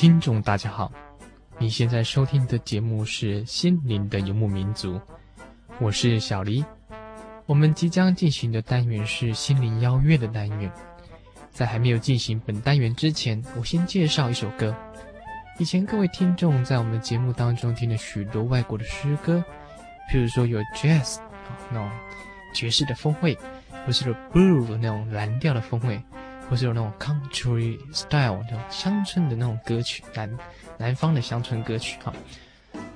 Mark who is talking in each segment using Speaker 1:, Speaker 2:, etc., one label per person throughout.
Speaker 1: 听众大家好，你现在收听的节目是《心灵的游牧民族》，我是小黎。我们即将进行的单元是心灵邀约的单元。在还没有进行本单元之前，我先介绍一首歌。以前各位听众在我们的节目当中听了许多外国的诗歌，譬如说有 jazz 那种爵士的风味，或是有 blue 那种蓝调的风味。或是有那种 country style 那种乡村的那种歌曲，南南方的乡村歌曲哈，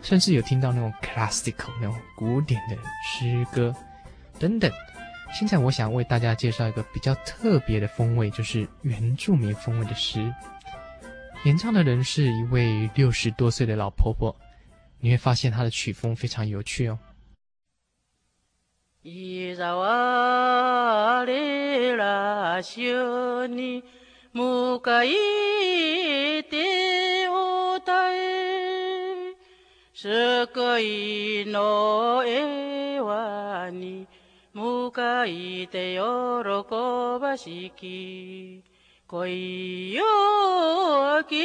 Speaker 1: 甚至有听到那种 classical 那种古典的诗歌等等。现在我想为大家介绍一个比较特别的风味，就是原住民风味的诗。演唱的人是一位六十多岁的老婆婆，你会发现她的曲风非常有趣哦。
Speaker 2: 伊扎瓦里主に向かいておたえ、救いの栄和に向かいて喜ばしき、恋よき、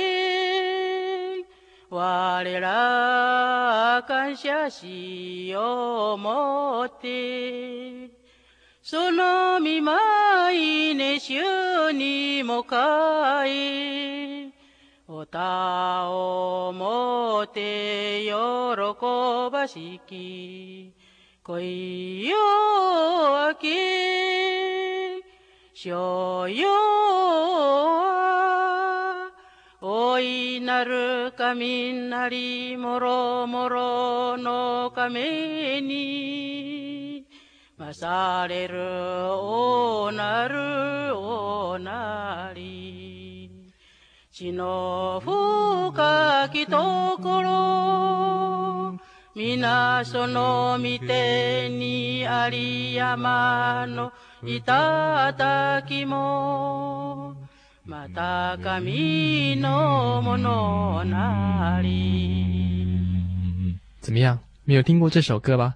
Speaker 2: 我ら感謝しようもって、その见舞いね主にもかい歌をもて喜ばしき恋を明け所有大いなる雷もろもろの亀に胜れるおなるおなり地の深きところ皆その御手にあり山の顶もまた神のもの那里。
Speaker 1: 怎么样？没有听过这首歌吧？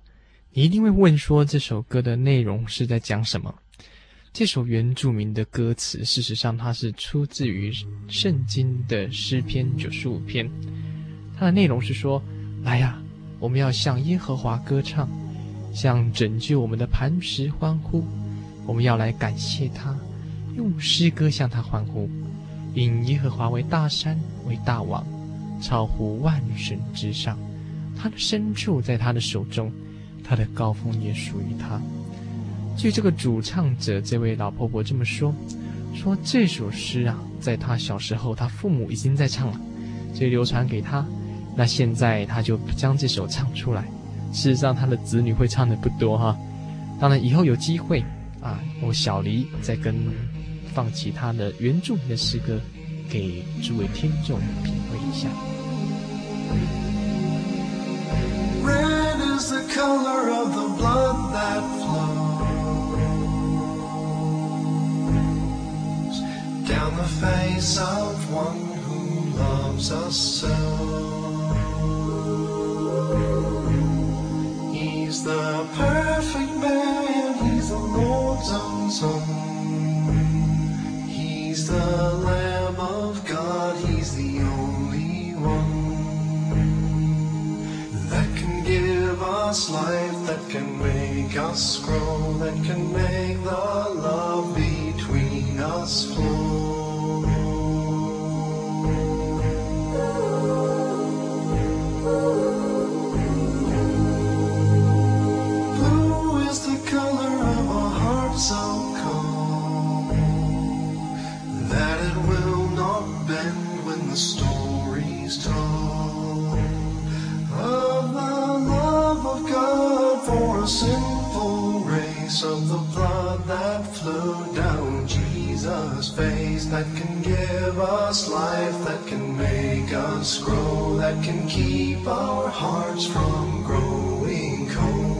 Speaker 1: 你一定会问说，这首歌的内容是在讲什么？这首原住民的歌词，事实上它是出自于圣经的诗篇九十五篇。它的内容是说：来呀，我们要向耶和华歌唱，向拯救我们的磐石欢呼，我们要来感谢他。用诗歌向他欢呼，引耶和华为大山，为大王，超乎万神之上。他的深处在他的手中，他的高峰也属于他。据这个主唱者这位老婆婆这么说，说这首诗啊，在他小时候，他父母已经在唱了，所以流传给他。那现在他就将这首唱出来。事实上，他的子女会唱的不多哈。当然，以后有机会啊，我小黎再跟。放其他的原住民的诗歌，给诸位听众品味一下。
Speaker 3: color of the blood that flows down the face of one who loves us so. He's the perfect man, he's the Lord's own son, he's the Lamb. us life, that can make us grow, that can make the love between us flow. sinful race of the blood that flowed down Jesus' face, that can give us life, that can make us grow, that can keep our hearts from growing cold.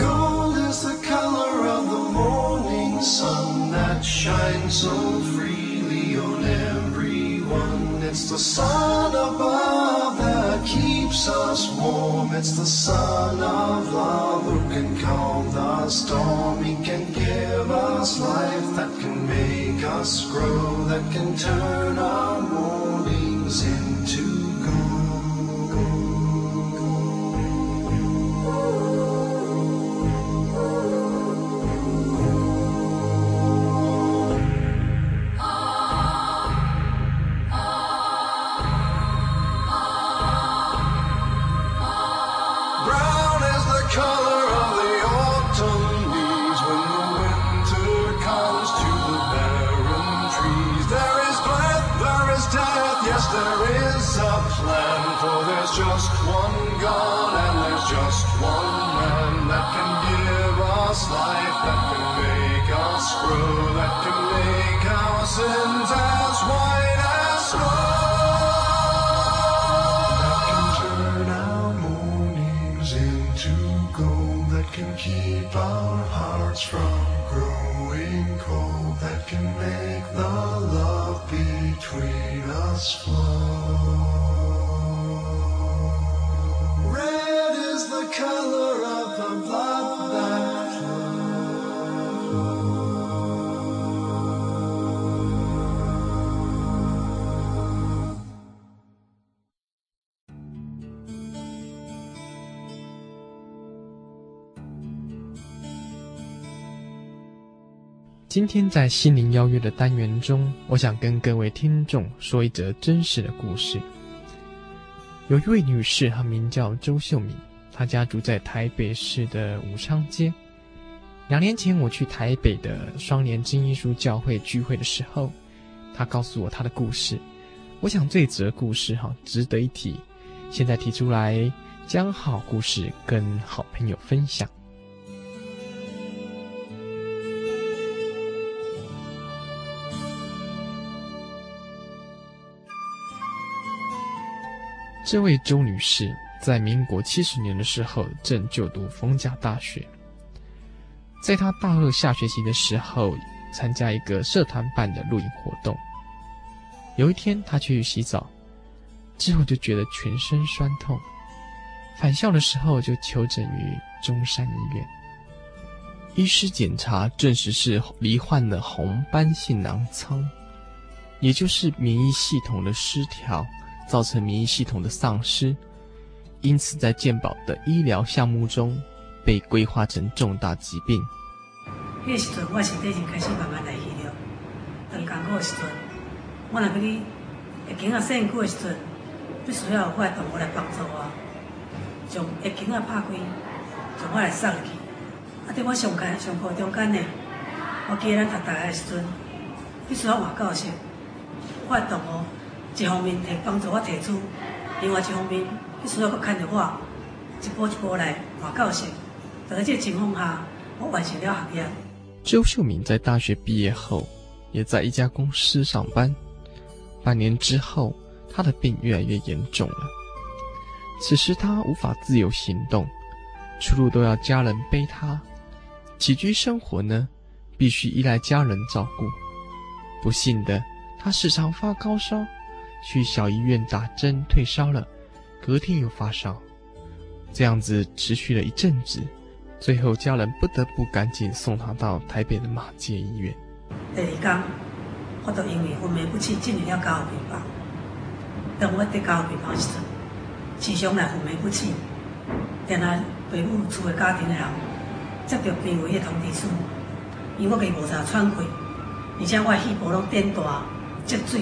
Speaker 3: Gold is the color of the morning sun that shines so it's the sun above that keeps us warm. It's the sun of love who can calm the storm. He can give us life that can make us grow, that can turn our mornings into
Speaker 1: 今天在心灵邀约的单元中，我想跟各位听众说一则真实的故事。有一位女士，她名叫周秀敏，她家住在台北市的武昌街。两年前我去台北的双联真耶稣教会聚会的时候，她告诉我她的故事。我想这则故事哈值得一提，现在提出来，将好故事跟好朋友分享。这位周女士在民国七十年的时候正就读丰甲大学，在她大二下学期的时候，参加一个社团办的露营活动。有一天，她去洗澡，之后就觉得全身酸痛，返校的时候就求诊于中山医院。医师检查证实是罹患了红斑性囊疮，也就是免疫系统的失调。造成免疫系统的丧失，因此在健保的医疗项目中被规划成重大疾病。
Speaker 4: 那时阵我身体已经开始慢慢来去了，当艰苦的时阵，我若要去会经啊身躯的时阵，必须要有活动我来帮助我，将会经啊拍开，将我来送去。啊，在我上课上课中间呢，我记得咱读大学的时阵，必须要换教室，活动哦。一方面提帮助我提出，另外一方面必须要搁看着我一步一步来换教室。在这个情况下，我完成了学业。
Speaker 1: 周秀敏在大学毕业后，也在一家公司上班。半年之后，她的病越来越严重了。此时她无法自由行动，出入都要家人背她。起居生活呢，必须依赖家人照顾。不幸的，她时常发高烧。去小医院打针退烧了，隔天又发烧，这样子持续了一阵子，最后家人不得不赶紧送他到台北的马偕医院。
Speaker 4: 第二天，我都因为昏迷不起进入了加护病房。当我在加护病房时，时常来昏迷不起，然后陪母厝的家庭的人接到病危的通知书，因为我给无啥喘气，而且我的肺部拢变大积水。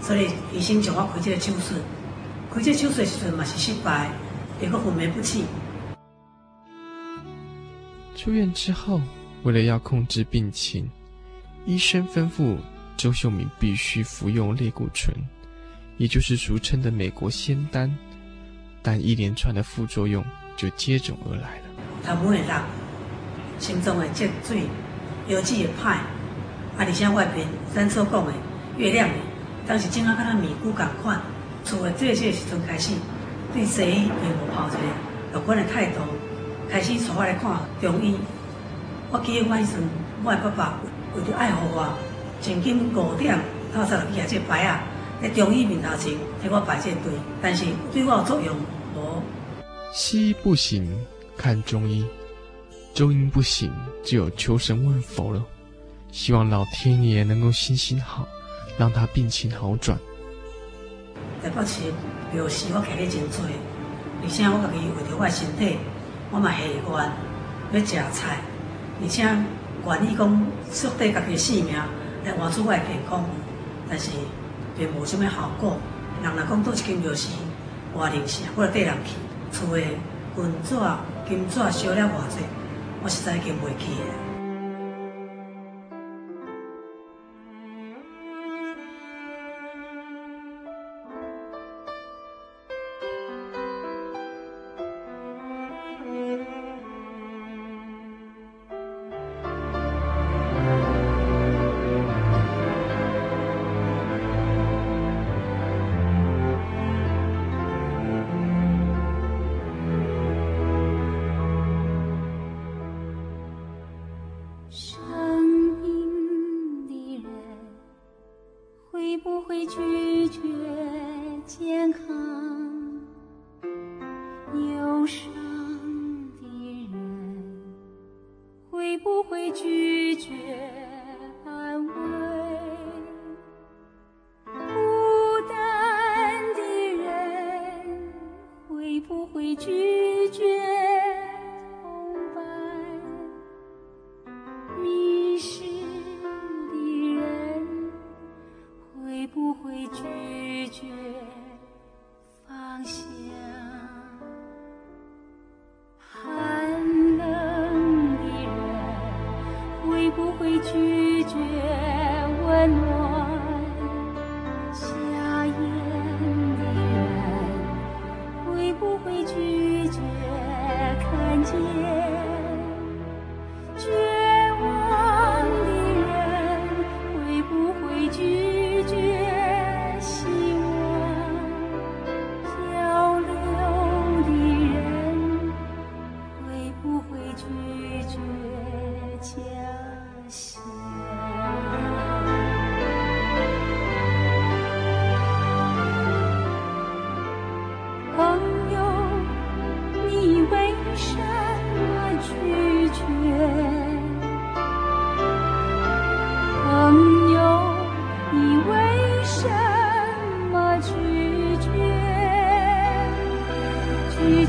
Speaker 4: 所以医生叫我开这个手术，开这个手术的时阵嘛是失败，也个昏迷不起。
Speaker 1: 出院之后，为了要控制病情，医生吩咐周秀敏必须服用类固醇，也就是俗称的美国仙丹。但一连串的副作用就接踵而来了。
Speaker 4: 头毛会落，心脏会积水，腰子会歹，啊，而且外边咱所讲的月亮。当时正好跟他米姑共款，厝的这些时阵开始，对西医并无抱一个乐观的态度，开始带我来看中医。我记得我迄阵，我的爸爸为着爱护我，曾经五点透早就起来这牌啊，在中医面头前替我排这队，但是对我有作用无。
Speaker 1: 西医不行，看中医。中医不行，只有求神问佛了，希望老天爷能够行行好，让他病情好转。
Speaker 5: 台北市庙事我看得真多，而且我家己为着我的身体，我嘛下愿要食菜，而且愿意讲舍掉家己性命来换取我的健康，但是并无什么效果。人若讲倒一间庙事，活灵性，我就跟人去，厝的银纸、金纸烧了偌济，我实在已经袂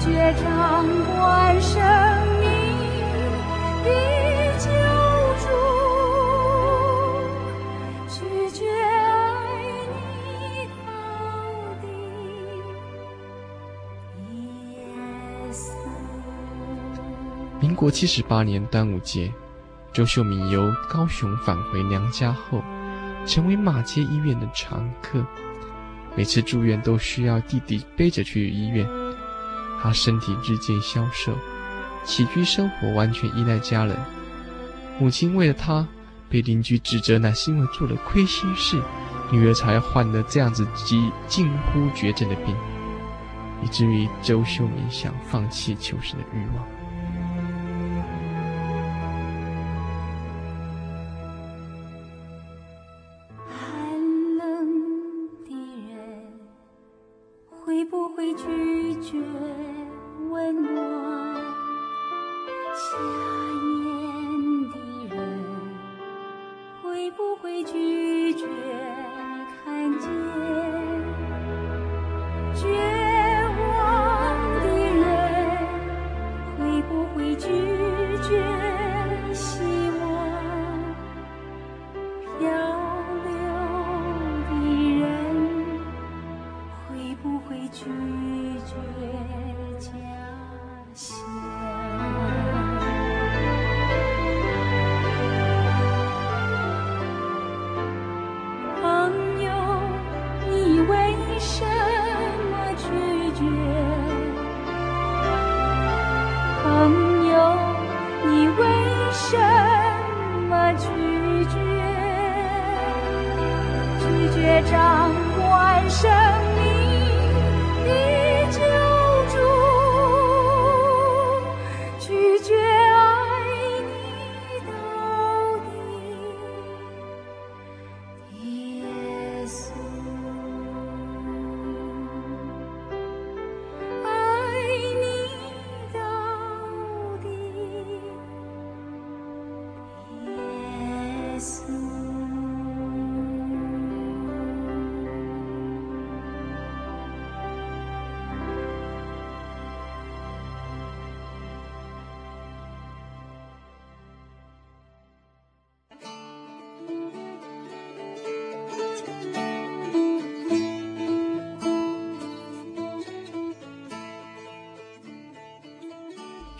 Speaker 5: 记了。
Speaker 1: 民国七十八年端午节，周秀敏由高雄返回娘家后，成为马街医院的常客。每次住院都需要弟弟背着去医院。他身体日渐消瘦，起居生活完全依赖家人。母亲为了他，被邻居指责乃是因为做了亏心事，女儿才患得这样子几近乎绝症的病，以至于周秀敏想放弃求生的欲望。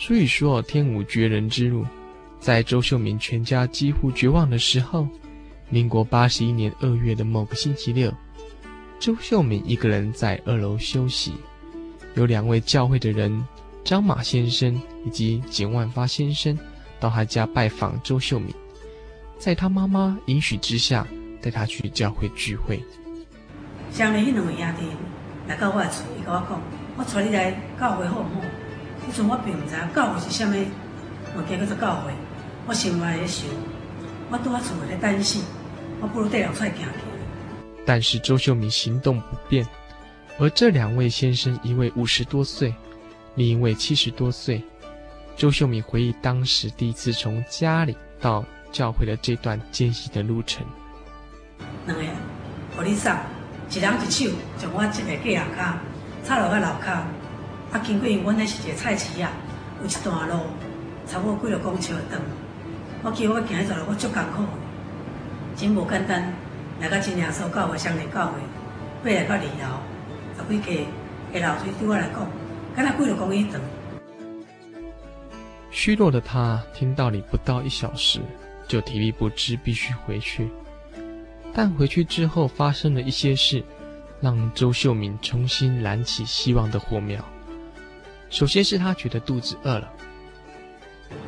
Speaker 1: 所以说，天无绝人之路。在周秀敏全家几乎绝望的时候，民国八十一年二月的某个星期六，周秀敏一个人在二楼休息，有两位教会的人张马先生以及简万发先生到他家拜访周秀敏，在他妈妈允许之下，带他去教会聚会。
Speaker 6: 乡里迄两位兄弟来到我厝，伊跟我讲：“我带你来教会好唔？”迄阵我并唔知教会是虾米物件，叫做教会。我心内咧想，我拄仔厝咧担心，我不如带人出来行行。
Speaker 1: 但是周秀敏行动不便，而这两位先生，一位五十多岁，另一位七十多岁。周秀敏回忆当时第一次从家里到教会的这段艰辛的路程。
Speaker 6: 两个，互你送，一人一手从我这个计程车插落个楼骹，啊，经过阮那是一个菜市仔，有一段路，差不多几落公尺长。我记得我行迄条路，我足艰苦，真无简单。来到真耶稣教会、相连教会，爬来到二楼，十几阶，下楼梯对我来讲，敢若几落公里长。
Speaker 1: 虚弱的他听道理不到一小时就体力不支，必须回去。但回去之后发生了一些事，让周秀敏重新燃起希望的火苗。首先是他觉得肚子饿了。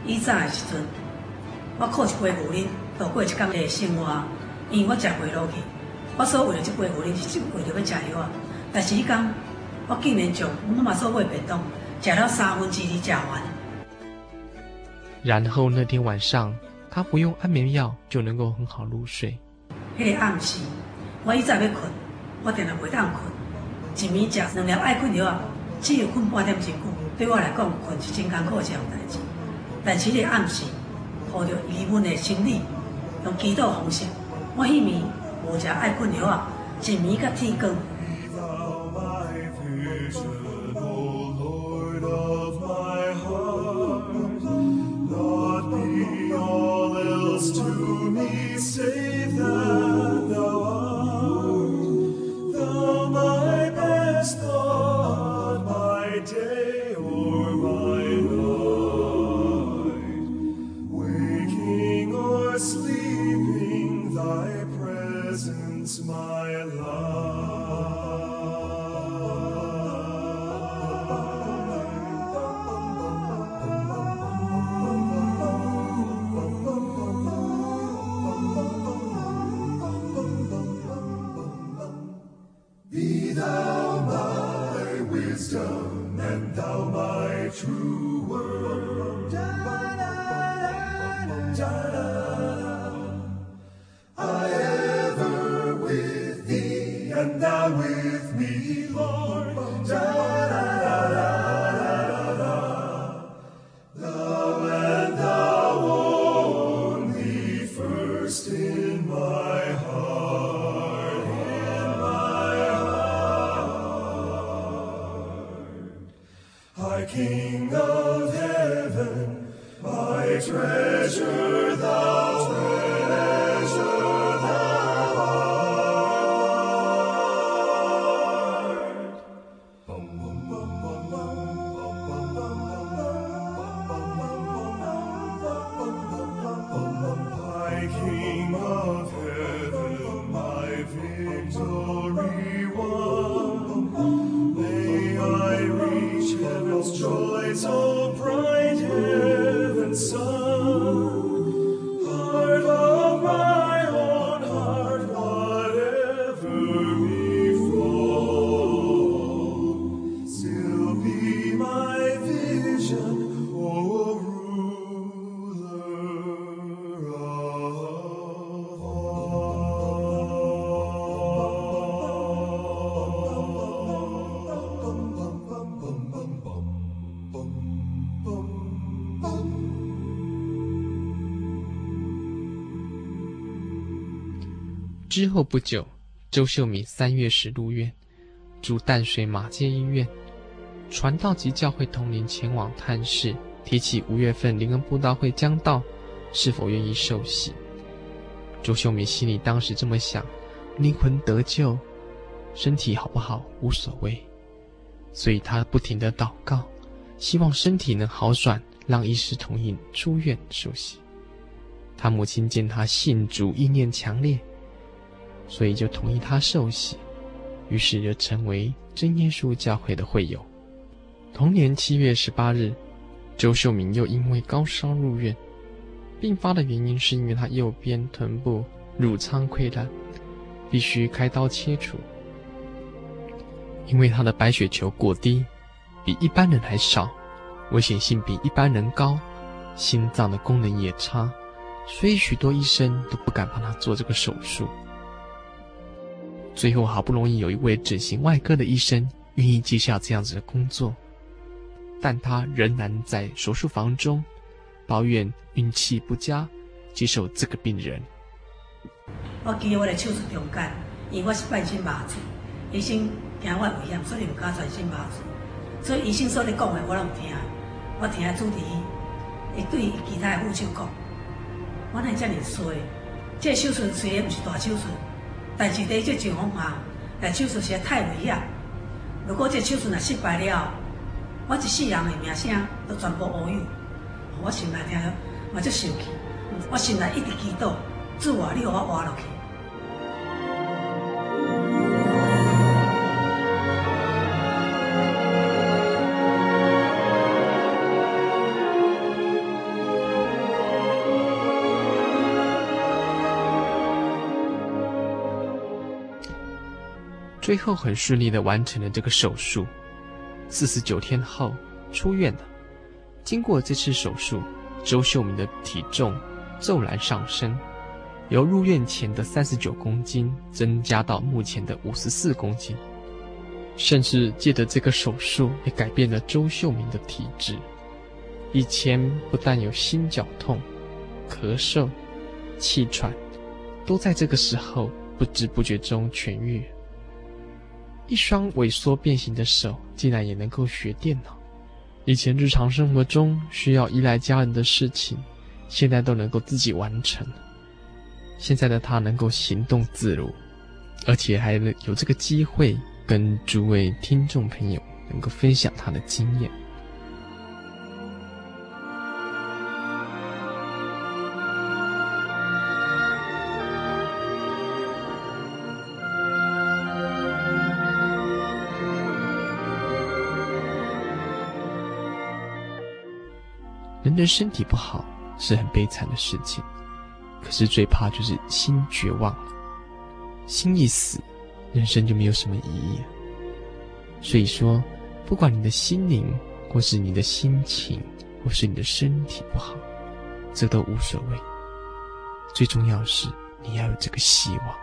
Speaker 6: 以前的时阵。我靠一杯牛奶度过一天的生活，因为我食袂落去。我所为了这杯牛奶是为了要食药啊。但是迄天，我竟然将我妈妈所买便当食了三分之二食完。
Speaker 1: 然后那天晚上，他不用安眠药就能够很好入睡。
Speaker 6: 迄个暗时，我一早要困，我定定袂当困。一暝食两粒爱困药，只有困半点钟，对我来讲，困是真艰苦的一样代志。但是你暗时。抱着疑问的心理，用祈祷方式，我迄暝无食爱困药啊，一暝到天光。King.
Speaker 1: 之后不久，周秀敏三月时入院，住淡水马偕医院。传道及教会同龄前往探视，提起五月份灵恩布道会将到，是否愿意受洗？周秀敏心里当时这么想：灵魂得救，身体好不好无所谓。所以她不停地祷告，希望身体能好转，让医师同意出院受洗。他母亲见他信主意念强烈，所以就同意他受洗，于是就成为真耶稣教会的会友。同年七月十八日，周秀明又因为高烧入院，病发的原因是因为他右边臀部乳疮溃烂，必须开刀切除。因为他的白血球过低，比一般人还少，危险性比一般人高，心脏的功能也差。所以许多医生都不敢帮他做这个手术。最后好不容易有一位整形外科的医生愿意接下这样子的工作，但他仍然在手术房中抱怨运气不佳，接受这个病人。
Speaker 4: 我记得我的手术中间，因为我是半身麻醉，医生惊我危险，所以不敢全身麻醉。所以医生说的讲的我拢听，我听主治医，会对其他的护士讲。我哪会这么衰？这个手术虽然不是大手术，但是在这情况下，来手术实在太危险。如果这手术若失败了，我一世人的名声都全部乌有。我心内听，我就生气，我心内一直祈祷，祝我，你给我活落去。
Speaker 1: 最后很顺利的完成了这个手术，四十九天后出院了。经过这次手术，周秀明的体重骤然上升，由入院前的三十九公斤增加到目前的五十四公斤。甚至借着这个手术，也改变了周秀明的体质。以前不但有心绞痛、咳嗽、气喘，都在这个时候不知不觉中痊愈。一双萎缩变形的手，竟然也能够学电脑。以前日常生活中需要依赖家人的事情，现在都能够自己完成。现在的他能够行动自如，而且还能有这个机会跟诸位听众朋友能够分享他的经验。人身体不好是很悲惨的事情，可是最怕就是心绝望了，心一死，人生就没有什么意义了。所以说，不管你的心灵，或是你的心情，或是你的身体不好，这都无所谓。最重要是你要有这个希望。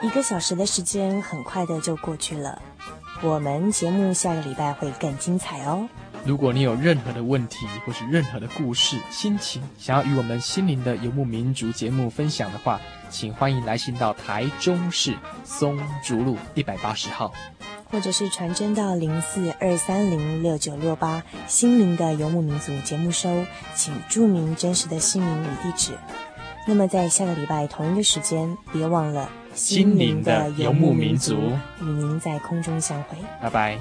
Speaker 7: 一个小时的时间很快的就过去了，我们节目下个礼拜会更精彩哦。
Speaker 1: 如果你有任何的问题或是任何的故事、心情，想要与我们心灵的游牧民族节目分享的话，请欢迎来信到台中市松竹路一百八十号，
Speaker 7: 或者是传真到零四二三零六九六八，心灵的游牧民族节目收，请注明真实的姓名与地址。那么在下个礼拜同一个时间，别忘了
Speaker 1: 心灵的游牧民族
Speaker 7: 与您在空中相会，
Speaker 1: 拜拜。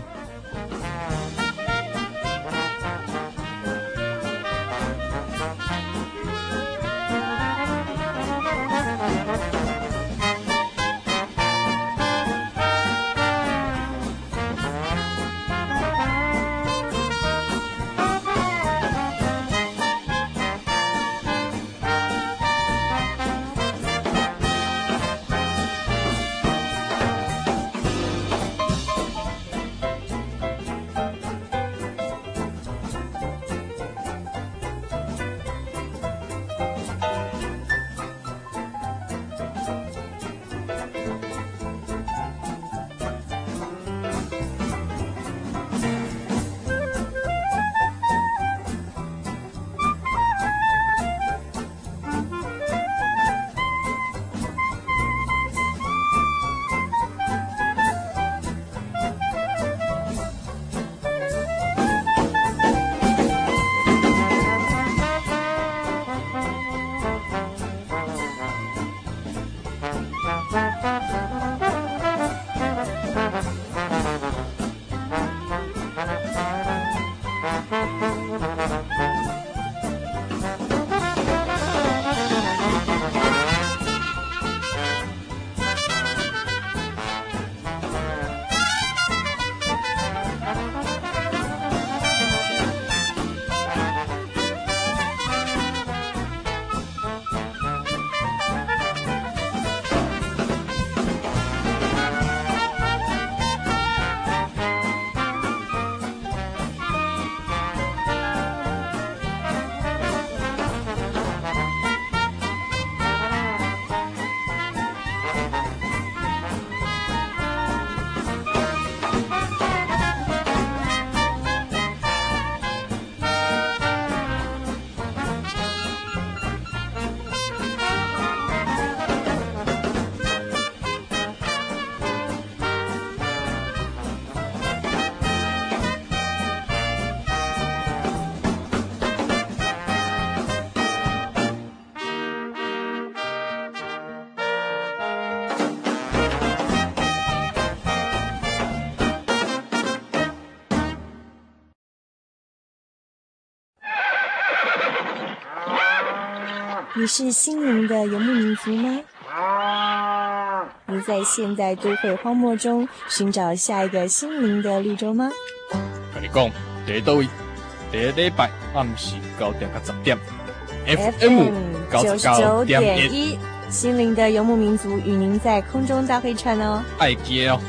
Speaker 7: 你是心灵的游牧民族吗？你在现代都会荒漠中寻找下一个心灵的绿洲吗？
Speaker 1: 跟你讲，第一位，第一礼拜暗时九点到十点，FM 九十九点一，
Speaker 7: 心灵的游牧民族与您在空中大会串哦，
Speaker 1: 爱接哦。